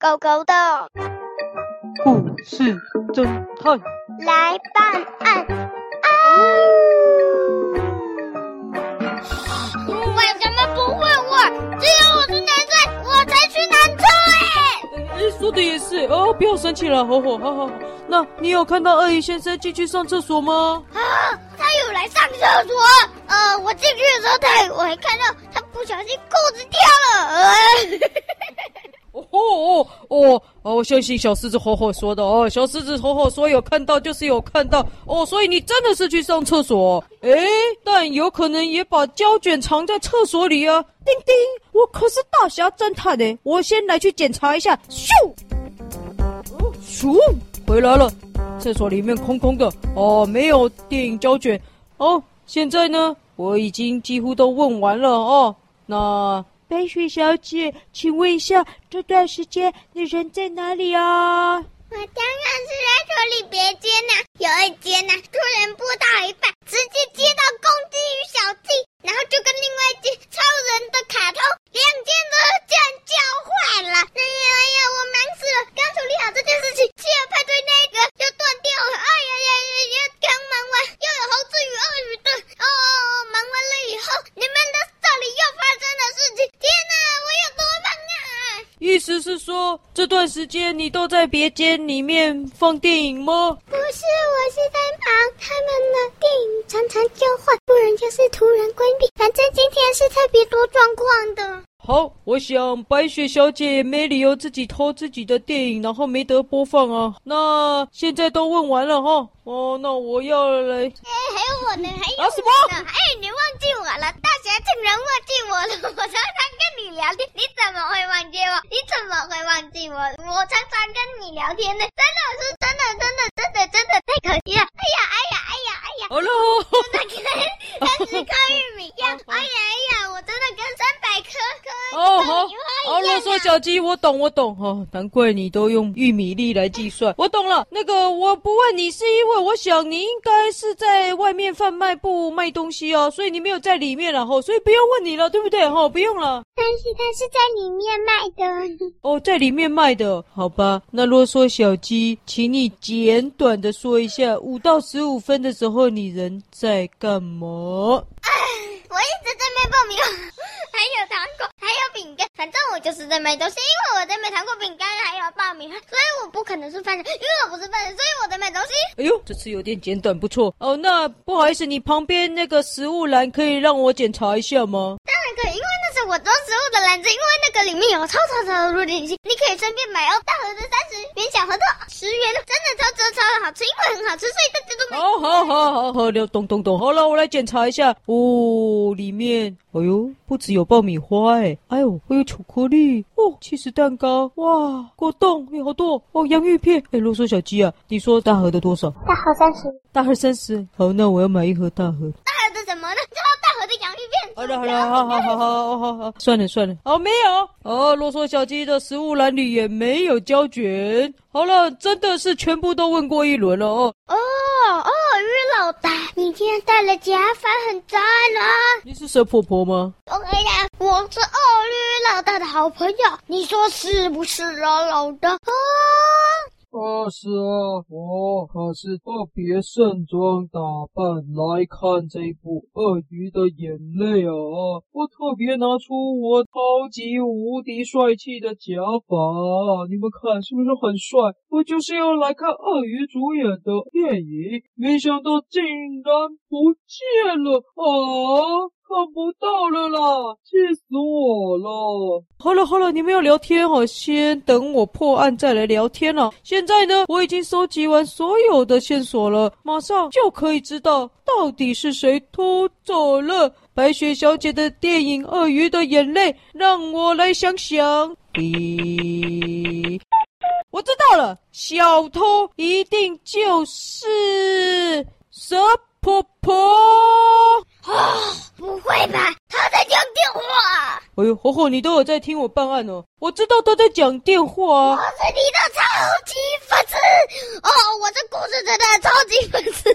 狗狗的故事侦探来办案啊！为什么不问我？只有我是男生，我才去男厕哎！哎，说的也是哦，不要生气了，吼吼，好好好。那你有看到鳄鱼先生进去上厕所吗？啊，他有来上厕所。呃，我进去的时候，他我还看到他不小心裤子掉了。呃哦哦哦哦！我相信小狮子吼吼说的哦，小狮子吼吼说有看到就是有看到哦，所以你真的是去上厕所？诶，但有可能也把胶卷藏在厕所里啊！叮叮，我可是大侠侦探呢，我先来去检查一下。咻，哦，咻，回来了，厕所里面空空的哦，没有电影胶卷哦。现在呢，我已经几乎都问完了哦，那。白雪小姐，请问一下，这段时间你人在哪里啊？我当然是在这里电影吗？不是，我是在忙他们的电影，常常交换，不然就是突然关闭。反正今天是特别多状况的。好，我想白雪小姐没理由自己偷自己的电影，然后没得播放啊。那现在都问完了哈，哦，那我要来。哎，还有我呢，还有啊什么？哎，你忘记我了，大侠竟然忘记我了。我常常跟你聊天，你怎么会忘记我？你怎么会忘记我？我常常跟你聊天呢，真的是真的真的真的真的太可惜了。哎呀哎呀哎呀哎呀！好了，真的跟跟十颗玉米一样。哎呀哎呀，我真的跟三百颗颗。哦，好，好，啰嗦小鸡，我懂，我懂，哦，难怪你都用玉米粒来计算，我懂了。那个，我不问你，是因为我想你应该是在外面贩卖部卖东西哦，所以你没有在里面，然后，所以不用问你了，对不对？哈，不用了。但是它是在里面卖的。哦，在里面卖的，好吧。那啰嗦小鸡，请你简短的说一下，五到十五分的时候，你人在干嘛？我一直在卖爆米花，还有糖果。饼干，反正我就是在卖东西，因为我在卖糖果、饼干，还有爆米花，所以我不可能是犯人，因为我不是犯人，所以我在卖东西。哎呦，这次有点简短，不错哦。那不好意思，你旁边那个食物栏可以让我检查一下吗？然可以，因为那是我装食物的篮子，因为那个里面有超超超多点心，你可以顺便买哦。大盒的三十元，小盒的十元，真的超超超好吃，因为很好吃，所以大家都买。好好好好好，懂懂懂。好了，我来检查一下哦，里面，哎呦，不只有爆米花哎。哎呦，还有巧克力哦，起司蛋糕哇，果冻有好多哦，洋芋片。哎，啰嗦小鸡啊，你说大盒的多少？大盒三十。大盒三十。好，那我要买一盒大盒。大盒的什么呢？好了好了，好好好好好好，算了算了。哦，没有。哦，啰嗦小鸡的食物篮里也没有胶卷。好了，真的是全部都问过一轮了哦。哦，鳄鱼老大，你今天戴了假发，很赞啊。你是蛇婆婆吗？哎呀，我是鳄鱼老大的好朋友，你说是不是啊，老大？啊啊，是啊，我可是特别盛装打扮来看这部《鳄鱼的眼泪》啊！我特别拿出我超级无敌帅气的假发，你们看是不是很帅？我就是要来看鳄鱼主演的电影，没想到竟然不见了啊！看不到了啦，气死我了！好了好了，你们要聊天哦，先等我破案再来聊天了。现在呢，我已经收集完所有的线索了，马上就可以知道到底是谁偷走了白雪小姐的电影《鳄鱼的眼泪》。让我来想想，咦，我知道了，小偷一定就是蛇婆婆。啊，不会吧？他在讲电话。哎呦，火火，你都有在听我办案哦。我知道他在讲电话啊。我是你的超级粉丝哦，我是故事真的超级粉丝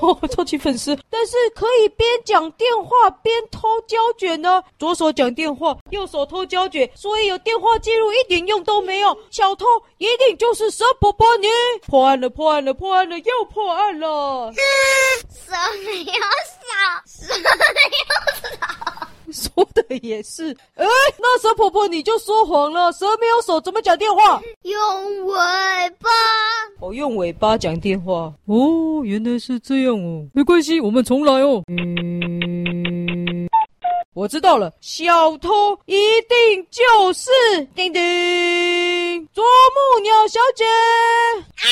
哦，超级粉丝。是可以边讲电话边偷胶卷呢？左手讲电话，右手偷胶卷，所以有电话记录一点用都没有。小偷一定就是蛇婆婆你。破案了，破案了，破案了，又破案了。蛇没有少，蛇没有少。说的也是，哎，那蛇婆婆你就说谎了，蛇没有手怎么讲电话？用尾巴。哦，用尾巴讲电话。哦，原来是这样哦，没关系，我们重来哦。嗯，我知道了，小偷一定就是叮叮啄木鸟小姐。啊，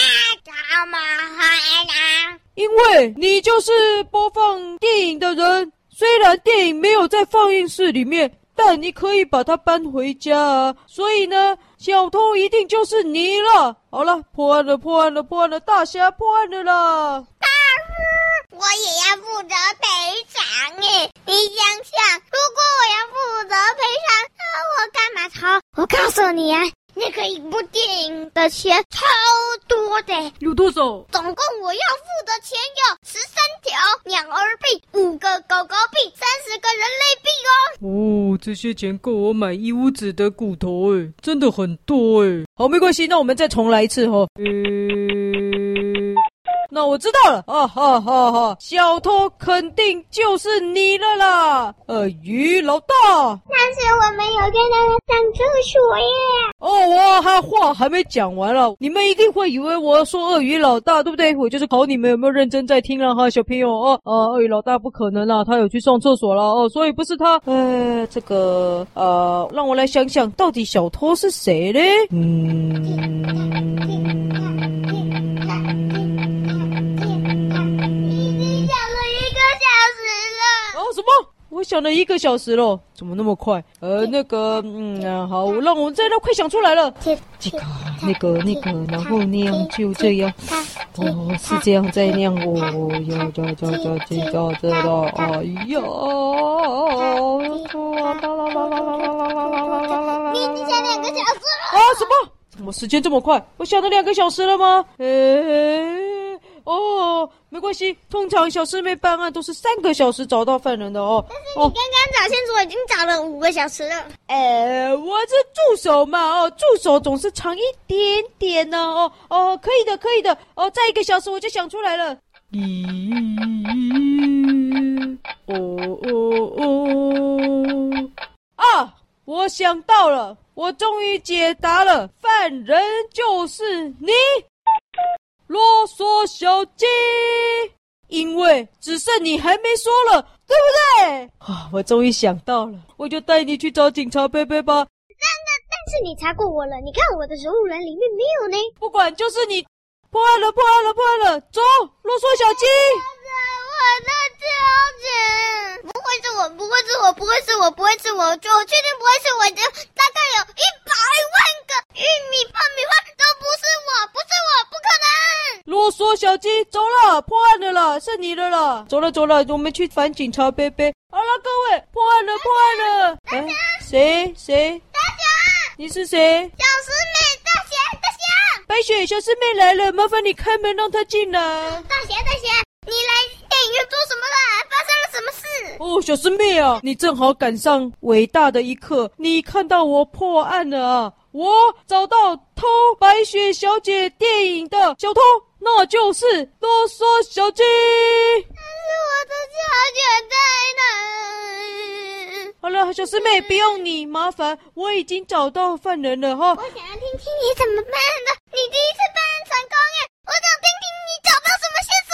怎么会呢？因为你就是播放电影的人。虽然电影没有在放映室里面，但你可以把它搬回家啊。所以呢，小偷一定就是你了。好了，破案了，破案了，破案了，大侠破案了啦！大师，我也要负责赔偿耶。你想想，如果我要负责赔偿，那我干嘛偷？我告诉你啊。那个一部电影的钱超多的，有多少？总共我要付的钱有十三条鸟儿币、五个狗狗币、三十个人类币哦。哦，这些钱够我买一屋子的骨头哎，真的很多哎。好，没关系，那我们再重来一次哈、哦。嗯那我知道了，啊哈哈哈！小偷肯定就是你了啦，鳄鱼老大。但是我没有跟他上厕所耶。哦，我还话还没讲完了，你们一定会以为我要说鳄鱼老大，对不对？我就是考你们有没有认真在听了哈，小朋友哦。呃，鳄鱼老大不可能啦，他有去上厕所了哦，所以不是他。呃，这个呃，让我来想想到底小偷是谁嘞？嗯。我想了一个小时了，怎么那么快？呃，那个，嗯，啊、好，让我再让，快想出来了。这个，那个，那个，然后那样就这样。哦，是这样再那样。哦，要要要要知道知道。哎呀！你你想两个小时了？啊？什么？怎么时间这么快？我想了两个小时了吗？诶。哦，没关系，通常小师妹办案都是三个小时找到犯人的哦。但是你刚刚找线索已经找了五个小时了。呃，我是助手嘛，哦，助手总是长一点点呢，哦哦，可以的，可以的，哦，再一个小时我就想出来了。咦，哦哦哦，啊，我想到了，我终于解答了，犯人就是你。啰嗦小鸡，因为只剩你还没说了，对不对？啊，我终于想到了，我就带你去找警察贝贝吧。真的，但是你查过我了，你看我的植物篮里面没有呢。不管，就是你破案了，破案了，破案了，走，啰嗦小鸡。我的胶卷，不我，不会是我，不会是我，不会是我，就我确定不会是我，就大概有一百万个玉米爆米花都不是我，不是我，不可能。啰嗦小鸡，走了，破案的了，是你的了，走了走了，我们去反警察贝贝。好了，各位，破案了，破案了。大侠，谁谁？大侠，你是谁？小师妹，大侠，大侠。白雪，小师妹来了，麻烦你开门让她进来。大侠，大侠，你来电影院做什么了？发生了什么事？哦，小师妹啊，你正好赶上伟大的一刻，你看到我破案了啊。我找到偷白雪小姐电影的小偷，那就是啰嗦小鸡。但是我的小卷在哪？好了，小师妹，不用你麻烦，我已经找到犯人了哈。我想要听听你怎么办的。你第一次办案成功耶！我想听听你找到什么线索。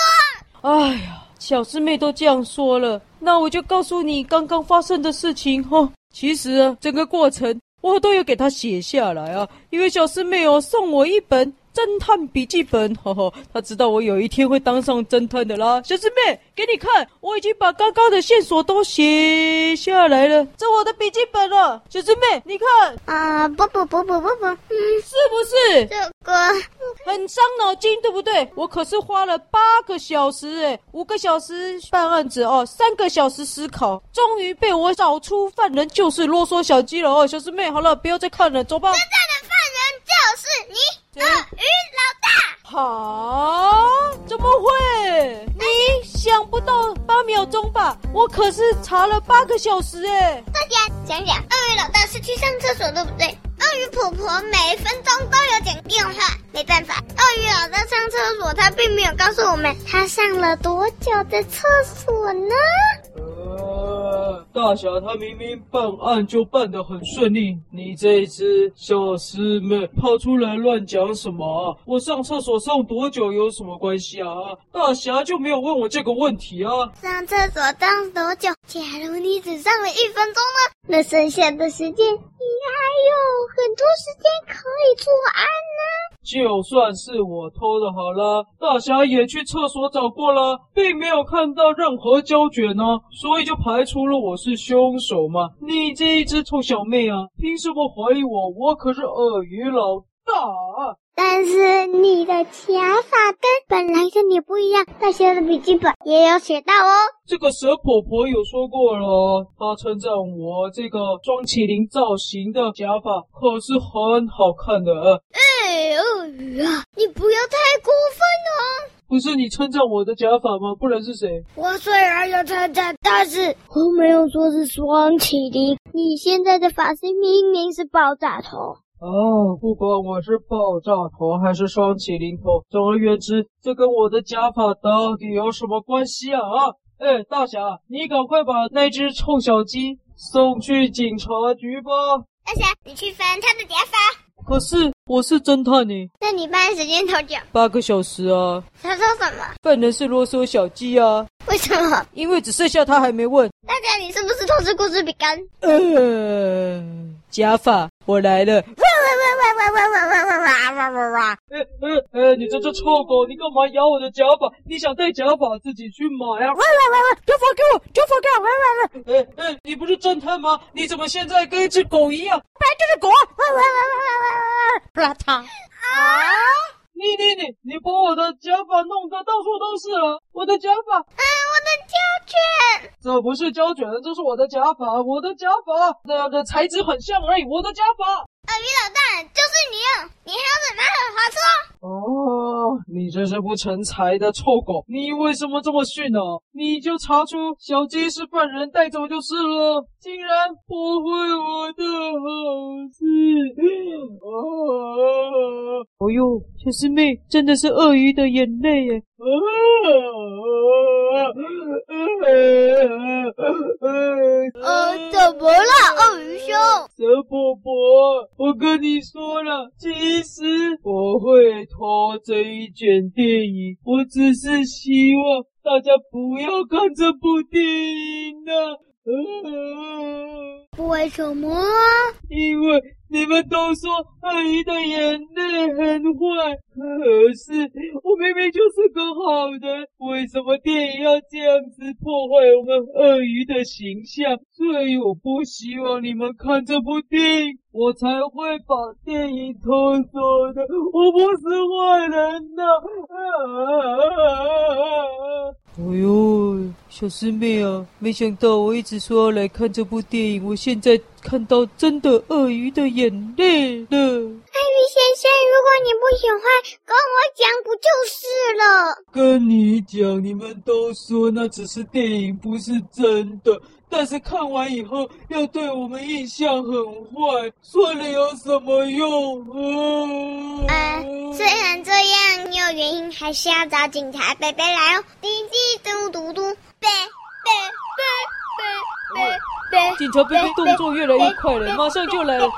哎呀，小师妹都这样说了，那我就告诉你刚刚发生的事情哈。其实啊，整个过程。我都有给她写下来啊，因为小师妹哦送我一本侦探笔记本，呵呵，他知道我有一天会当上侦探的啦。小师妹，给你看，我已经把刚刚的线索都写下来了，这我的笔记本了。小师妹，你看，啊，不不不不不不，嗯，是不是？这个很伤脑筋，对不对？我可是花了八个小时，哎，五个小时办案子哦，三个小时思考，终于被我找出犯人就是啰嗦小鸡了哦，小师妹，好了，不要再看了，走吧。就是你，鳄鱼老大。好，怎么会？你想不到八秒钟吧？我可是查了八个小时哎。大家讲讲，鳄鱼老大是去上厕所，对不对？鳄鱼婆婆每分钟都有讲电话，没办法，鳄鱼老大上厕所，他并没有告诉我们他上了多久的厕所呢？大侠他明明办案就办得很顺利，你这一只小师妹跑出来乱讲什么啊？我上厕所上多久有什么关系啊？大侠就没有问我这个问题啊？上厕所上多久？假如你只上了一分钟呢？那剩下的时间你还有很多时间可以作案呢。就算是我偷的，好了，大侠也去厕所找过了，并没有看到任何胶卷呢，所以就排除了我是凶手嘛。你这一只臭小妹啊，凭什么怀疑我？我可是鳄鱼老大。但是你的假发跟本来的你不一样，大侠的笔记本也有写到哦。这个蛇婆婆有说过了，她称赞我这个双麒麟造型的假发可是很好看的。哎，鳄鱼啊，你不要太过分哦。不是你称赞我的假发吗？不然是谁？我虽然有称赞，但是我没有说是双麒麟。你现在的发型明明是爆炸头。哦，不管我是爆炸头还是双麒麟头，总而言之，这跟我的假发到底有什么关系啊？啊，哎，大侠，你赶快把那只臭小鸡送去警察局吧。大侠，你去翻他的假发。可是我是侦探呢。那你办案时间多久？八个小时啊。他说什么？犯人是啰嗦小鸡啊。为什么？因为只剩下他还没问。大侠，你是不是偷吃故事饼干？呃，假发，我来了。哎哎哎！你这只臭狗，你干嘛咬我的假发？你想带假发自己去买啊？喂喂喂喂！假发给我，假发给我！喂喂喂！哎哎，你不是侦探吗？你怎么现在跟一只狗一样？本来就是狗！喂喂喂喂喂喂喂！不拉碴！啊！你你你你把我的假发弄得到处都是了！我的假发！啊，我的胶卷！这不是胶卷，这是我的假发！我的假发，这样的材质很像而已。我的假发。鳄鱼老大，就是你！你还要怎么好话说？哦，你真是不成才的臭狗！你为什么这么逊呢？你就查出小鸡是犯人带走就是了，竟然破坏我的好事！哦，哦呦，小师妹真的是鳄鱼的眼泪耶！啊呃，怎么了，鳄鱼兄？蛇伯伯，我跟你说了，其实我会偷这一卷电影，我只是希望大家不要看这部电影呢。为什么？因为你们都说鳄鱼的眼泪很坏，可是我明明就是个好人，为什么电影要这样子破坏我们鳄鱼的形象？所以我不希望你们看这部电影，我才会把电影偷走的。我不是坏人呐！啊啊哎呦，小师妹啊，没想到我一直说要来看这部电影，我现在看到真的鳄鱼的眼泪了。鳄鱼先生，如果你不喜欢，跟我讲不就是了？跟你讲，你们都说那只是电影，不是真的。但是看完以后要对我们印象很坏，说了有什么用嗯？呃，虽然这样，你有原因还是要找警察伯伯来哦。滴滴嘟嘟嘟，警察贝贝动作越来越快了，马上就来了。警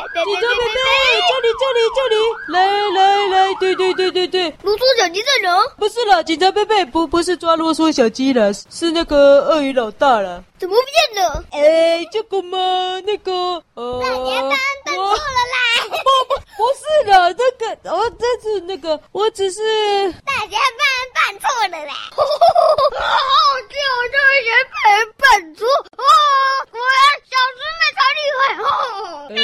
察贝贝，这里这里这里，来来来，对对对对对，啰嗦小鸡在哪？不是了，警察贝贝不不是抓啰嗦小鸡了，是那个鳄鱼老大了。怎么不见了？哎，这个嘛，那个呃，大家错了啦！不不不是的，这个哦，这是那个，我只是大家办办错了啦！好笑，这些被人办错啊！果然小师妹才厉害哦！喂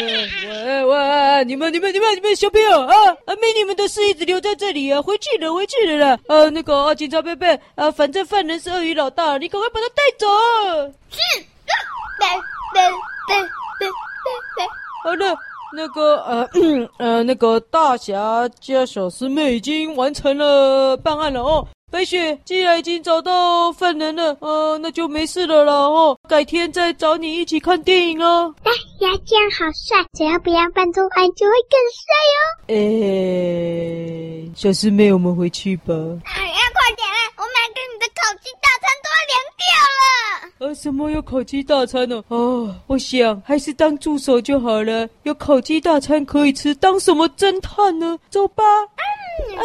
喂喂！啦！你们、你们、你们、你们小朋友啊啊！没你们的事，一直留在这里啊！回去了，回去了啦！呃，那个啊，警察伯伯啊，反正犯人是鳄鱼老大，你赶快把他带走。是，来来来来来来，好了，那个呃嗯呃，那个大侠加小师妹已经完成了办案了哦。白雪，既然已经找到犯人了，呃，那就没事了啦哦。改天再找你一起看电影哦。大侠这样好帅，只要不要扮作爱就会更帅哦。诶，小师妹，我们回去吧。哎呀，快点啦！我买给你的烤鸡大餐都要凉掉了。啊，什么有烤鸡大餐呢？哦，我想还是当助手就好了。有烤鸡大餐可以吃，当什么侦探呢？走吧。嗯。哦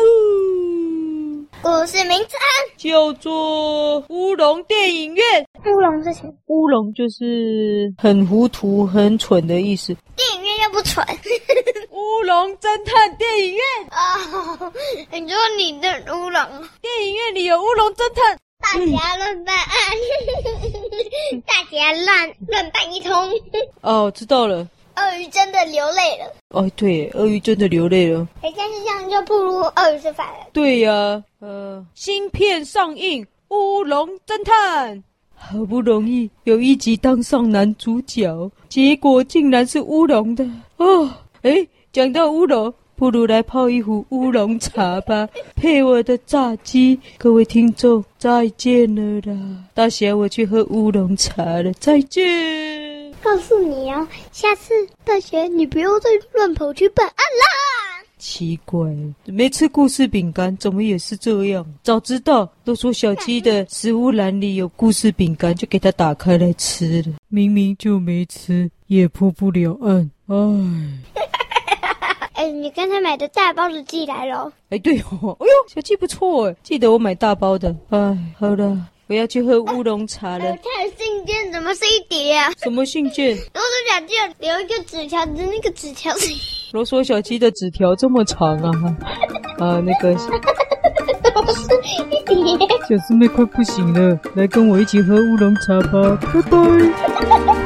故事名称叫做《乌龙电影院》。乌龙是什么？乌龙就是很糊涂、很蠢的意思。电影院又不蠢。乌龙侦探电影院哦，你说你的乌龙？电影院里有乌龙侦探，大家乱办案，大家乱乱办一通。哦，知道了。鳄鱼真的流泪了。哦，对，鳄鱼真的流泪了。哎，但是这样就不如鳄鱼是反人。对呀、啊，呃，新片上映，《乌龙侦探》，好不容易有一集当上男主角，结果竟然是乌龙的。哦，哎，讲到乌龙，不如来泡一壶乌龙茶吧，配我的炸鸡。各位听众，再见了啦！大侠，我去喝乌龙茶了，再见。告诉你哦，下次大学你不要再乱跑去办案啦。奇怪，没吃故事饼干，怎么也是这样？早知道都说小鸡的食物篮里有故事饼干，就给它打开来吃了。明明就没吃，也破不了案。哎，哎，你刚才买的大包的寄来了。哎，对哦，哎呦，小鸡不错哎，记得我买大包的。哎，好了。我要去喝乌龙茶了。我看信件怎么是一叠啊？什么信件？罗嗦小鸡留一个纸条的那个纸条是。罗嗦小鸡的纸条这么长啊！啊，那个。都是一叠。小师妹快不行了，来跟我一起喝乌龙茶吧，拜拜。